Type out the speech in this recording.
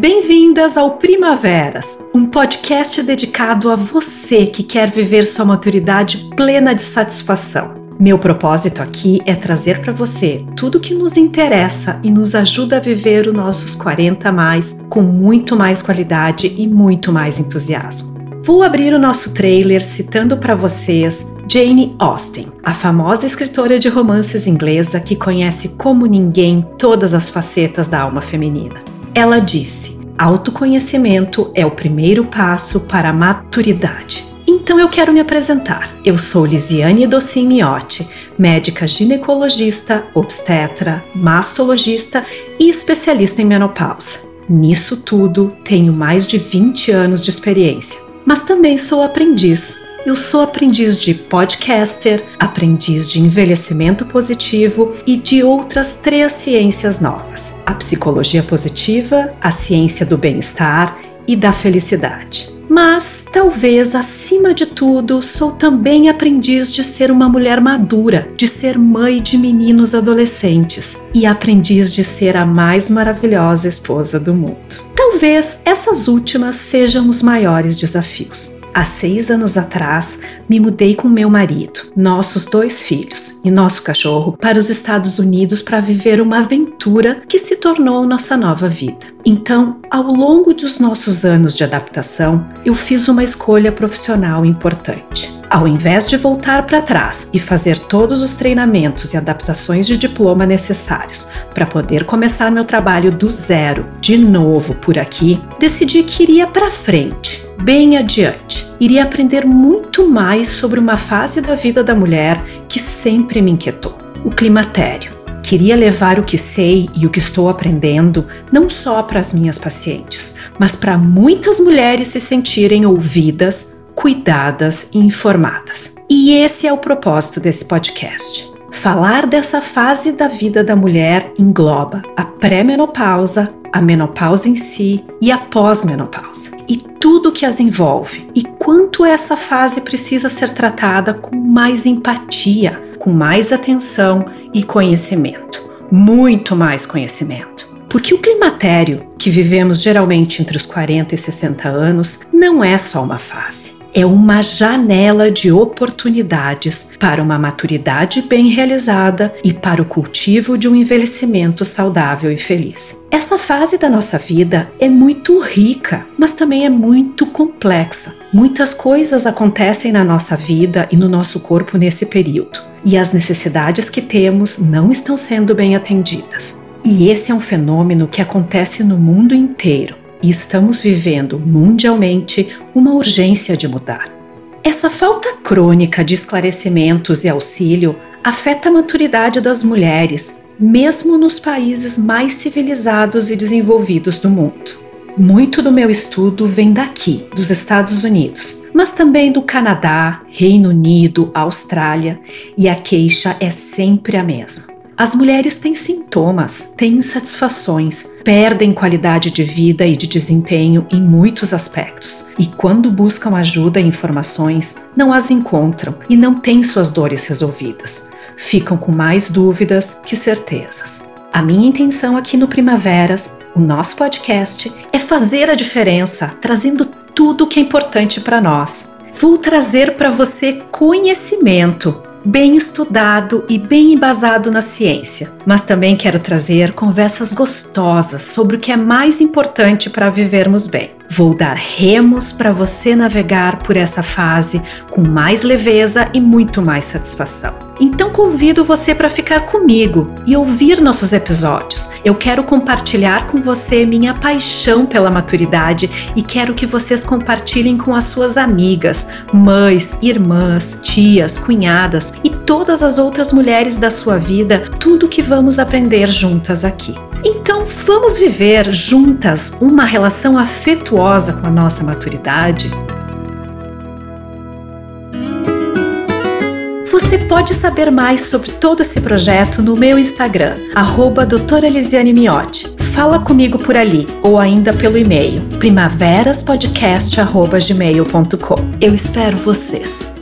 Bem-vindas ao Primaveras, um podcast dedicado a você que quer viver sua maturidade plena de satisfação. Meu propósito aqui é trazer para você tudo que nos interessa e nos ajuda a viver os nossos 40 a mais com muito mais qualidade e muito mais entusiasmo. Vou abrir o nosso trailer citando para vocês Jane Austen, a famosa escritora de romances inglesa que conhece como ninguém todas as facetas da alma feminina. Ela disse: autoconhecimento é o primeiro passo para a maturidade. Então eu quero me apresentar. Eu sou Lisiane Docin médica ginecologista, obstetra, mastologista e especialista em menopausa. Nisso tudo, tenho mais de 20 anos de experiência, mas também sou aprendiz eu sou aprendiz de podcaster, aprendiz de envelhecimento positivo e de outras três ciências novas: a psicologia positiva, a ciência do bem-estar e da felicidade. Mas talvez acima de tudo, sou também aprendiz de ser uma mulher madura, de ser mãe de meninos adolescentes e aprendiz de ser a mais maravilhosa esposa do mundo. Talvez essas últimas sejam os maiores desafios. Há seis anos atrás, me mudei com meu marido, nossos dois filhos e nosso cachorro para os Estados Unidos para viver uma aventura que se tornou nossa nova vida. Então, ao longo dos nossos anos de adaptação, eu fiz uma escolha profissional importante. Ao invés de voltar para trás e fazer todos os treinamentos e adaptações de diploma necessários para poder começar meu trabalho do zero, de novo por aqui, decidi que iria para frente, bem adiante. Iria aprender muito mais sobre uma fase da vida da mulher que sempre me inquietou: o climatério. Queria levar o que sei e o que estou aprendendo não só para as minhas pacientes, mas para muitas mulheres se sentirem ouvidas cuidadas e informadas. E esse é o propósito desse podcast. Falar dessa fase da vida da mulher engloba a pré-menopausa, a menopausa em si e a pós-menopausa, e tudo que as envolve, e quanto essa fase precisa ser tratada com mais empatia, com mais atenção e conhecimento. Muito mais conhecimento. Porque o climatério, que vivemos geralmente entre os 40 e 60 anos, não é só uma fase é uma janela de oportunidades para uma maturidade bem realizada e para o cultivo de um envelhecimento saudável e feliz. Essa fase da nossa vida é muito rica, mas também é muito complexa. Muitas coisas acontecem na nossa vida e no nosso corpo nesse período, e as necessidades que temos não estão sendo bem atendidas. E esse é um fenômeno que acontece no mundo inteiro e estamos vivendo mundialmente uma urgência de mudar. Essa falta crônica de esclarecimentos e auxílio afeta a maturidade das mulheres, mesmo nos países mais civilizados e desenvolvidos do mundo. Muito do meu estudo vem daqui, dos Estados Unidos, mas também do Canadá, Reino Unido, Austrália, e a queixa é sempre a mesma. As mulheres têm sintomas, têm insatisfações, perdem qualidade de vida e de desempenho em muitos aspectos, e quando buscam ajuda e informações, não as encontram e não têm suas dores resolvidas. Ficam com mais dúvidas que certezas. A minha intenção aqui no Primaveras, o nosso podcast, é fazer a diferença, trazendo tudo o que é importante para nós. Vou trazer para você conhecimento bem estudado e bem embasado na ciência, mas também quero trazer conversas gostosas sobre o que é mais importante para vivermos bem. Vou dar remos para você navegar por essa fase com mais leveza e muito mais satisfação. Então convido você para ficar comigo e ouvir nossos episódios. Eu quero compartilhar com você minha paixão pela maturidade e quero que vocês compartilhem com as suas amigas, mães, irmãs, tias, cunhadas e todas as outras mulheres da sua vida tudo que vamos aprender juntas aqui. Então vamos viver juntas uma relação afetuosa com a nossa maturidade? Você pode saber mais sobre todo esse projeto no meu Instagram, arroba doutora Miotti. Fala comigo por ali ou ainda pelo e-mail primaveraspodcast.gmail.com. Eu espero vocês!